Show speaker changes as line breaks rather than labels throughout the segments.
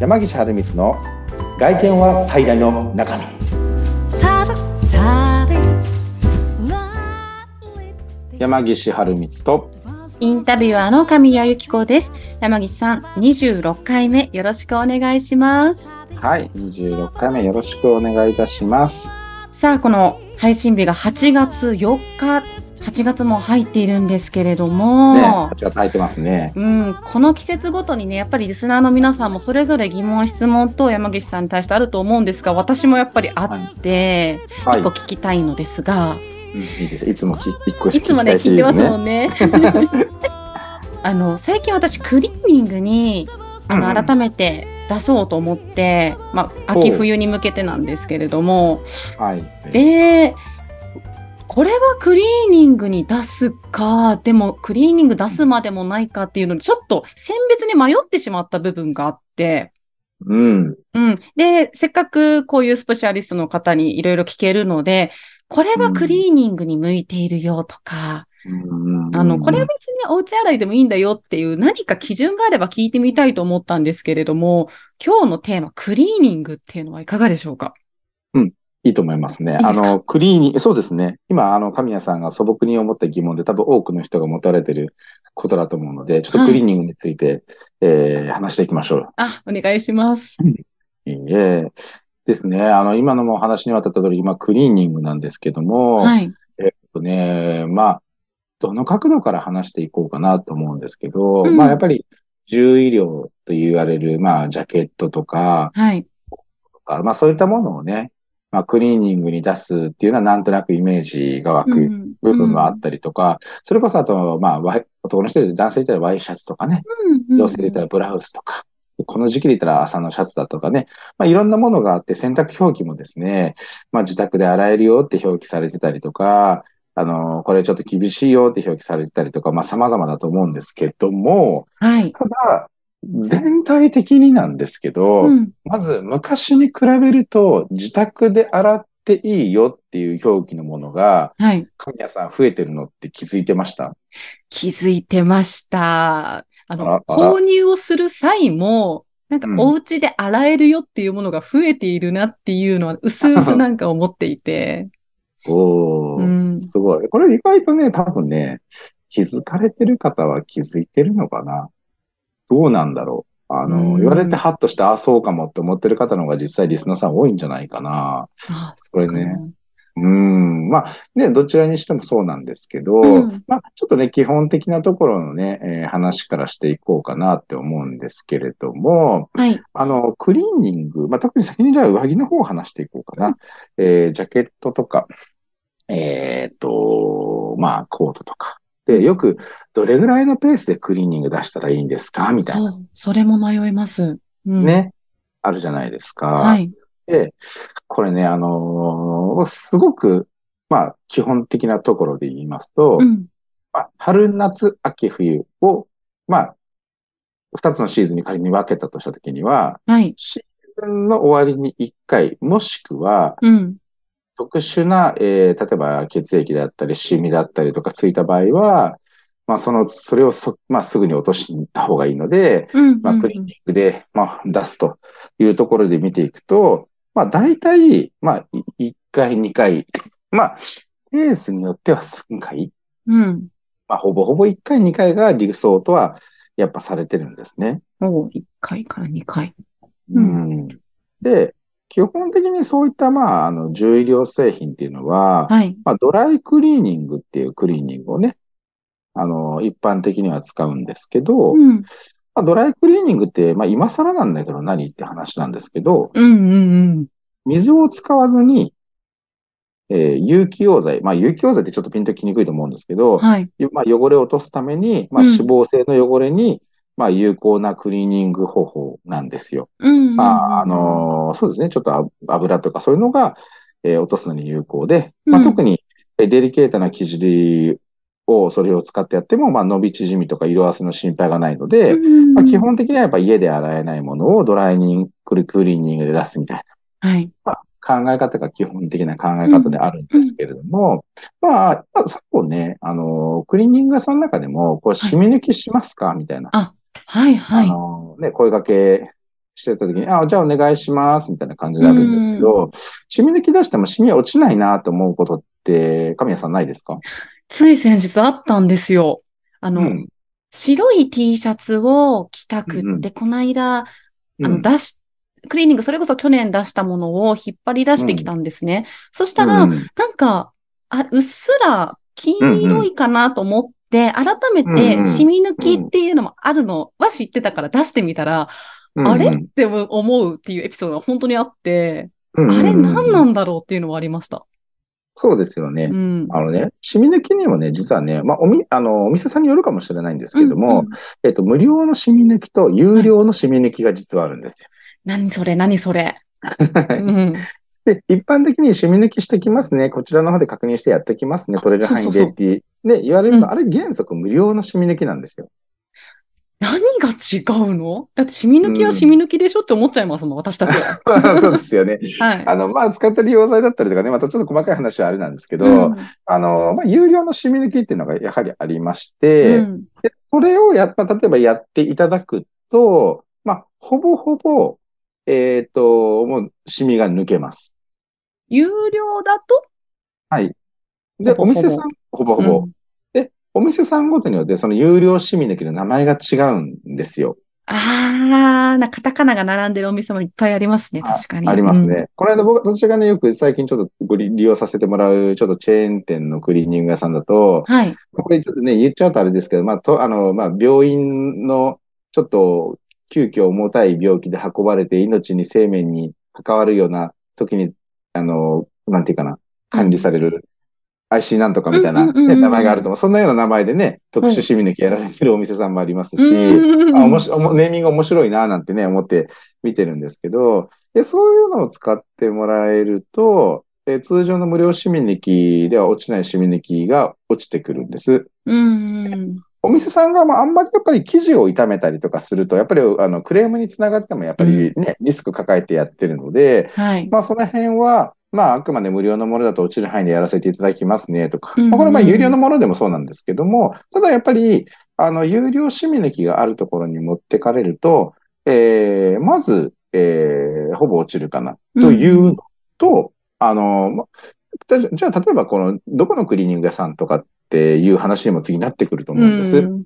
山岸春光の外見は最大の中身山岸春光と
インタビュアーの神谷由紀子です。山岸さん、26回目よろしくお願いします。
はい26回目よろしくお願いいたします
さあ、この配信日が8月4日、8月も入っているんですけれども、
ね。8月入ってますね。
うん、この季節ごとにね、やっぱりリスナーの皆さんもそれぞれ疑問、質問と山岸さんに対してあると思うんですが、私もやっぱりあって、
はい。
一個聞きたいのですが、
うんいいです。いつもき一個
いつもね、聞いてますもんね。あの、最近私、クリーニングに、あの、改めて出そうと思って、まあ、秋冬に向けてなんですけれども、
はい。
で、これはクリーニングに出すか、でもクリーニング出すまでもないかっていうので、ちょっと選別に迷ってしまった部分があって、
うん。
うん。で、せっかくこういうスペシャリストの方にいろいろ聞けるので、これはクリーニングに向いているよとか、あの、これは別にお家洗いでもいいんだよっていう何か基準があれば聞いてみたいと思ったんですけれども、今日のテーマ、クリーニングっていうのはいかがでしょうか？
いいと思いますね。
いいですか？
あの、クリーニング、そうですね。今、あの、神谷さんが素朴に思った疑問で多分多くの人が持たれてることだと思うので、ちょっとクリーニングについて、えー話していきましょう。
あ、お願いします。
いいえですね。あの、今のもお話にわたった通り、今、クリーニングなんですけども、
はい。
えっとね、まあ、どの角度から話していこうかなと思うんですけど、
うん
まあ、やっぱり、重医療と言われる、まあ、ジャケットとか、
はい。
とか、まあ、そういったものをね、まあ、クリーニングに出すっていうのは、なんとなくイメージが湧く
ん
部分があったりとか、それこそあと、まあ、男の人で男性で言ったらワイシャツとかね、
うん
女性で言ったらブラウスとか、この時期で言ったら朝のシャツだとかね、まあ、いろんなものがあって洗濯表記もですね、まあ、自宅で洗えるよって表記されてたりとか、あの、これちょっと厳しいよって表記されてたりとか、まあ、様々だと思うんですけども、
はい。
ただ、全体的になんですけど、
うん。
まず昔に比べると自宅で洗っていいよっていう表記のものが、
はい。
神谷さん増えてるのって気づいてました？
気づいてました。あの、
あら
購入をする際も、なんか
うん
お家で洗えるよっていうものが増えているなっていうのは、うすうすなんか思っていて。
おー、
うん。
すごい。これ意外とね、多分ね、気づかれてる方は気づいてるのかなどうなんだろうあ
う
の、
ん
言われてハッとして、あ、そうかもって思ってる方の方が実際リスナーさん多いんじゃないかな。
あ、
これね。うん。まあ、ね、どちらにしてもそうなんですけど、
うん
まあ、ちょっとね、基本的なところのね、えー話からしていこうかなって思うんですけれども、
はい。
あの、クリーニング、まあ、特に先にじゃあ上着の方を話していこうかな。えージャケットとか、えっと、まあ、コートとか。で、よく、どれぐらいのペースでクリーニング出したらいいんですか？みたいな。
そう。それも迷います。うん。。
ね。あるじゃないですか。
はい。
で、これね、あのーすごく、まあ、基本的なところで言いますと、
うん。
まあ、春、夏、秋、冬を、まあ、二つのシーズンに仮に分けたとしたときには、
はい。
シーズンの終わりに一回、もしくは、
うん。
特殊な、えー例えば血液だったり、シミだったりとかついた場合は、まあ、その、それをそ、まあ、すぐに落としに行った方がいいので、
うん。
まあ、クリニックで、まあ、出すというところで見ていくと、まあ、大体、まあ、1回、2回、まあ、ケースによっては3回、
うん。
まあ、ほぼほぼ1回、2回が理想とは、やっぱされてるんですね。
お1回から2回。
う
うん
ん。で、基本的にそういった、まあ、あの、重医療製品っていうのは、
はい。
まあ、ドライクリーニングっていうクリーニングをね、あの、一般的には使うんですけど、
うん。
まあ、ドライクリーニングって、まあ、今更なんだけど何って話なんですけど、
うんうんうん。
水を使わずに、えー有機溶剤、まあ、有機溶剤ってちょっとピンときにくいと思うんですけど、
はい。
よまあ、汚れを落とすために、まあ、
うん
脂肪性の汚れに、まあ、有効なクリーニング方法なんですよ。
うんうんうん。
まあ、あのーそうですね、ちょっとあ油とかそういうのが、えー落とすのに有効で、まあ、
うん
特にえーデリケートな生地を、それを使ってやっても、まあ、伸び縮みとか色あせの心配がないので、
うん
まあ、基本的にはやっぱ家で洗えないものをドライニング、クリクリーニングで出すみたい
はい。
な考え方が基本的な考え方であるんですけれども、まあ、まあ昨今ね、あの、クリーニング屋さんの中でも、こう、染み抜きしますかみたいな。
はいはい。
あの、ね、声掛けしてた時に、あ、じゃあお願いします、みたいな感じになるんですけど、シミ抜き出してもシミは落ちないなと思うことって、神谷さんないですか？
つい先日あったんですよ。あの、
うん。
白い T シャツを着たくって、
うんうん
この間、あの、
うん
出し、クリーニング、それこそ去年出したものを引っ張り出してきたんですね。そしたら、
うん
なんか、あ、うっすら金色いかなと思って、改めて
ん
シミ抜きっていうのもあるのは知ってたから出してみたら、
うん
あれ？って思うっていうエピソードが本当にあって、
うんうん
あれ何なんだろうっていうのはありました。
そうですよね。
うん。
あのね、シミ抜きにもね、実はね、まあ、おみ、あの、お店さんによるかもしれないんですけども、
うんうん
えっと、無料のシミ抜きと有料のシミ抜きが実はあるんですよ。
何それ、何それ？うん。
で、一般的にシミ抜きしてきますね。こちらの方で確認してやってきますね。
あ
取れる範囲でってね、言われるの、
うん
あれ原則無料のシミ抜きなんですよ。
何が違うの？だって、シミ抜きはシミ抜きでしょって思っちゃいますもん、私たちは。
そうですよね。
はい。
あの、まあ、使った利用剤だったりとかね、またちょっと細かい話はあれなんですけど、
うん
あの、まあ、有料のシミ抜きっていうのがやはりありまして、
うん
でそれをやっぱ、例えばやっていただくと、まあ、ほぼほぼ、えっと、もう、シミが抜けます。
有料だと？
はい。で、お店さん、ほぼほぼ。
うん
で、お店さんごとによって、その有料シミ抜きの名前が違うんですよ。
あー、な、カタカナが並んでるお店もいっぱいありますね、確かに。
ありますね。この間僕、私がね、よく最近ちょっとご利利用させてもらう、ちょっとチェーン店のクリーニング屋さんだと
うん。、はい。
これちょっとね、言っちゃうとあれですけど、まあ、と、あの、まあ、病院の、ちょっと、急遽重たい病気で運ばれて、命に生命に関わるような時に、あの、なんていうかな、管理される、IC なんとかみたいな、ね名前があると思う。そんなような名前でね、特殊シミ抜きやられてるお店さんもありますし、
うん
あ、おもし、ネーミング面白いな、なんてね、思って見てるんですけど、で、そういうのを使ってもらえると、え通常の無料シミ抜きでは落ちないシミ抜きが落ちてくるんです。
うん。
お店さんが、まあ、あんまりやっぱり生地を傷めたりとかすると、やっぱりあのクレームにつながってもやっぱりね、リスク抱えてやってるので、
はい。
まあ、その辺は、まあ、あくまで無料のものだと落ちる範囲でやらせていただきますね、とか。
うんうん
まあこれはまあ、有料のものでもそうなんですけども、ただやっぱり、あの、有料シミ抜きがあるところに持ってかれると、えー、まず、えー、ほぼ落ちるかな、というのと、あの、まじゃじゃあ、例えば、この、どこのクリーニング屋さんとかっていう話にも次なってくると思うんです。
うん。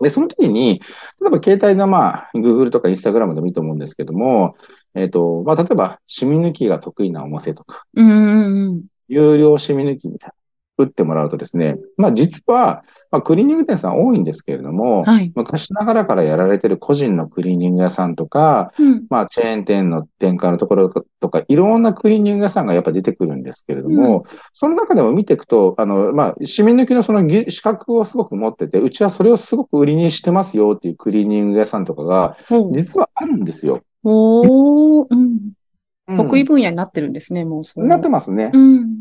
で、その時に、例えば携帯のまあ、Google とか Instagram でもいいと思うんですけども、えっ、と、まあ、例えば、シミ抜きが得意なお店とか、
うんうん。
有料シミ抜きみたいな、打ってもらうとですね、まあ、実は、まあ、クリーニング店さん多いんですけれども、
はい。
昔ながらからやられてる個人のクリーニング屋さんとか、
うん
まあ、チェーン店の展開のところとか、いろんなクリーニング屋さんがやっぱ出てくるんですけれども、その中でも見ていくと、あの、まあ、シミ抜きのそのぎ資格をすごく持ってて、うちはそれをすごく売りにしてますよっていうクリーニング屋さんとかが、実はあるんですよ。
おー、うん。
うん
得意分野になってるんですね、もうそう。
なってますね。
うん。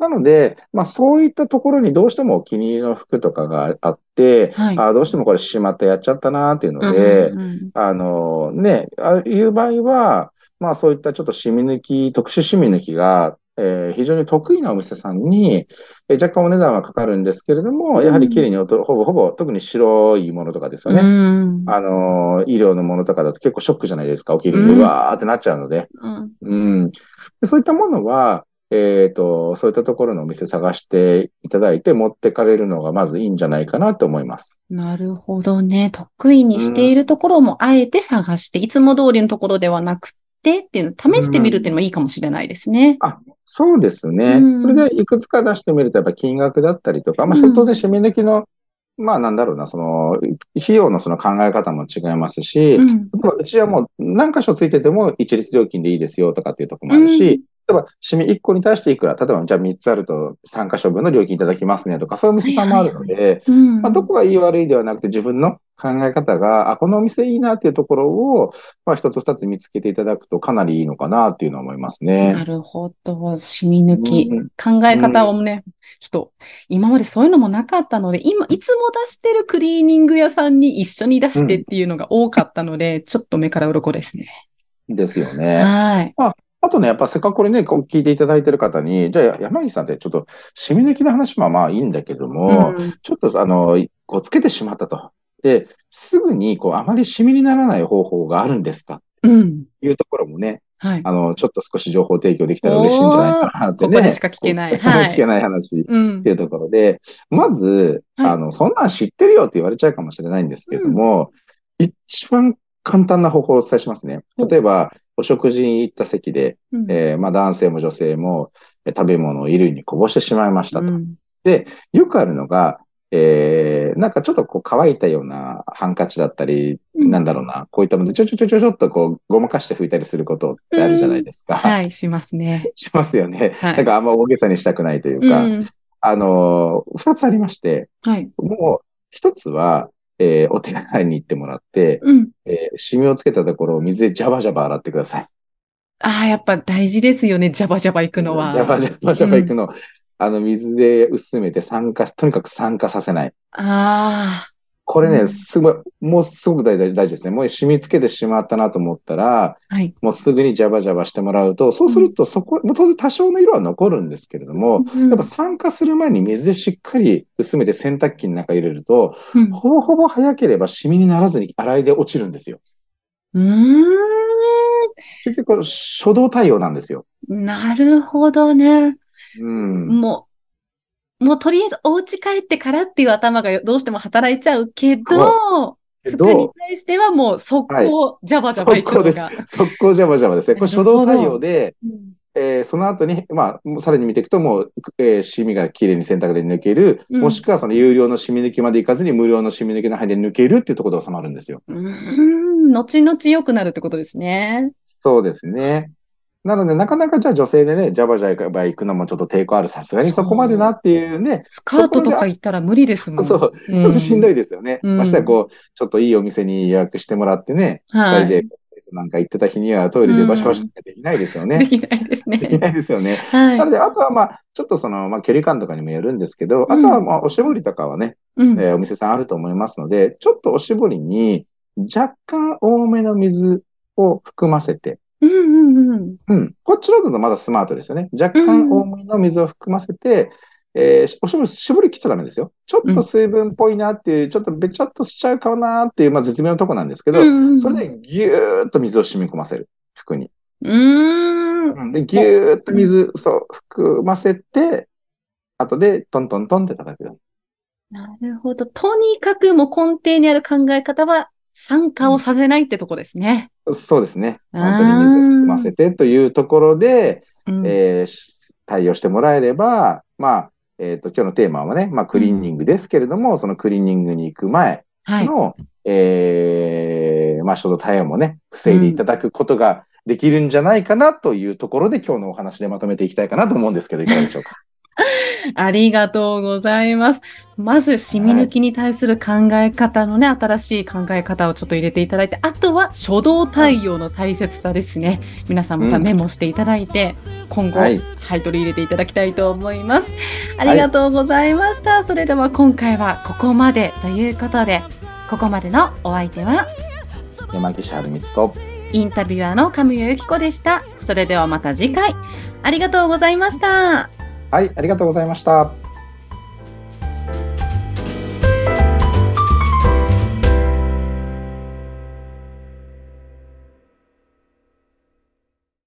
なので、まあそういったところにどうしてもお気に入りの服とかがあって、
はい。
あどうしてもこれしまったやっちゃったなっていうので、
うんうん
あのね、ああいう場合は、まあそういったちょっとシミ抜き、特殊シミ抜きが、えー非常に得意なお店さんに、えー若干お値段はかかるんですけれども、やはり綺麗に音、ほぼほぼ、特に白いものとかですよね。
うん。
あの医療のものとかだと結構ショックじゃないですか。起きる
うん
うわーってなっちゃうので。
うん
うん。でそういったものは、えっと、そういったところのお店探していただいて持ってかれるのがまずいいんじゃないかなと思います。
なるほどね。得意にしているところもあえて探して、いつも通りのところではなくてっていうのを試してみるっていうのもいいかもしれないですね。
そうですね。
うん
それでいくつか出してみると、やっぱ金額だったりとか、まあ、
うん
当然、締め抜きの、まあ、なんだろうな、その、費用のその考え方も違いますし、
うん。
うちはもう何箇所ついてても一律料金でいいですよとかっていうところもあるし、例えば、シミ1個に対していくら、例えば、じゃあ3つあると3箇所分の料金いただきますねとか、そういうお店さんもあるので、
うん。
まあ、どこがいい悪いではなくて、自分の考え方が、あ、このお店いいなっていうところを、まあ、一つ二つ見つけていただくとかなりいいのかなっていうのは思いますね。
なるほど。染み抜き。
うん
考え方をね、ちょっと、今までそういうのもなかったので、今、いつも出してるクリーニング屋さんに一緒に出してっていうのが多かったので、ちょっと目から鱗ですね。
ですよね。
はい。
あとね、やっぱせっかくこれね、こう聞いていただいてる方に、じゃあ山岸さんってちょっと、シミ抜きの話はまあいいんだけども、
うん
ちょっとあの、こうつけてしまったと。で、すぐにこう、あまりシミにならない方法があるんですか？っ
うん。
いうところもね、
はい。
あの、ちょっと少し情報提供できたら嬉しいんじゃないかなってね。
ここでしか聞けないはい
聞けない話
うん
って。いうところで、まず、
はい
あの、そんなん知ってるよって言われちゃうかもしれないんですけれども、一番簡単な方法をお伝えしますね。例えば、お食事に行った席で、
うん
えーまあ男性も女性もえー食べ物を衣類にこぼしてしまいましたと。
うん
よくあるのが、えーなんかちょっとこう乾いたようなハンカチだったり、
うん
なんだろうな、こういったものでちょちょちょちょちょっとこうごまかして拭いたりすることってあるじゃないですか。
はい、しますね。
しますよね。
はい
なんかあんま大げさにしたくないという
う
か、
ん。
あのー二つありまして、
はい。
もう一つは、えーお手洗いに行ってもらって、
うん。
えーシミをつけたところを水でジャバジャバ洗ってください。
ああ、やっぱ大事ですよね。ジャバジャバ行くのは。
ジャバジャバジャバ行くの。あの、水で薄めて酸化、とにかく酸化させない。
あ
これね、
うん
すごい、もうすごく大事大事ですね。もう染みつけてしまったなと思ったら、
あ。はい。
もうすぐにジャバジャバしてもらうと、そうするとそこ、もう当然多少の色は残るんですけれども、
うん
やっぱ酸化する前に水でしっかり薄めて洗濯機の中入れると、
うん
ほぼほぼ早ければシミにならずに洗いで落ちるんですよ。
うー
結局、初動対応なんですよ。
ん。なるほどね。
うん。
もう、もうとりあえずお家帰ってからっていう頭がどうしても働いちゃうけど、
け
服に
ど、
対してはもう速
はい
攻、ジャバジャバ行
速攻です。速攻ジャバジャバですね。これ初動対応で、
うん
えーその後に、まあ、さらに見ていくと、もう、えー、シミがきれいに洗濯で抜ける、
うん
もしくはその有料のシミ抜きまでいかずに無料のシミ抜きの範囲で抜けるっていうところで収まるんですよ。
うーん、後々良くなるってことですね。
そうですね。なので、なかなかじゃあ女性でね、ジャバジャバ行くのもちょっと抵抗ある。さすがにそこまでなっていうね、
スカートとか行ったら無理ですもん。
そう、ちょっとしんどいですよね。
うん
ましてやこう、ちょっといいお店に予約してもらってね、
はい。
二人でなんか行ってた日にはトイレでバシャバシできないですよね。
できないです
でき
ね。
ないですよね。
はい
なの。で、あとはまあ、ちょっとその、まあ、距離感とかにもよるんですけど、
うん
あとはまあ、おしぼりとかはね、
うん
えーお店さんあると思いますので、ちょっとおしぼりに若干多めの水を含ませて、
うんうんうん。
うん。こちらだとまだスマートですよね。若干多めの水を含ませて、えーおしぼり、絞り切っちゃダメですよ。ちょっと水分っぽいなっていう、ちょっとべちゃっとしちゃうかなっていう、まあ絶妙なとこなんですけど、
うんうんうん
それでぎゅーっと水を染み込ませる。服に。
うーん。
うんで、ぎゅーっと水、そう、含ませて、後でトントントンって叩くよ。
なるほど。とにかくもう根底にある考え方は参加をさせないってとこですね。
そうですね。本当に水を含ませてというところで、
うん
えーし対応してもらえれば、まあ、えっと、今日のテーマはね、まあ、クリーニングですけれども、そのクリーニングに行く前
はい。
の、えーまあ、初動対応もね、防いでいただくことができるんじゃないかなというところで、今日のお話でまとめていきたいかなと思うんですけど、いかがでしょうか？
ありがとうございます。まず、シミ抜きに対する考え方のね、新しい考え方をちょっと入れていただいて、あとは初動対応の大切さですね。皆さんまたメモしていただいて、今後、
は
はいい、取り入れていただきたいと思います。ありがとうございました。それでは今回はここまでということで、ここまでのお相手は、
山岸春光と、
インタビュアーの神谷由紀子でした。それではまた次回、ありがとうございました。
はい、ありがとうございました。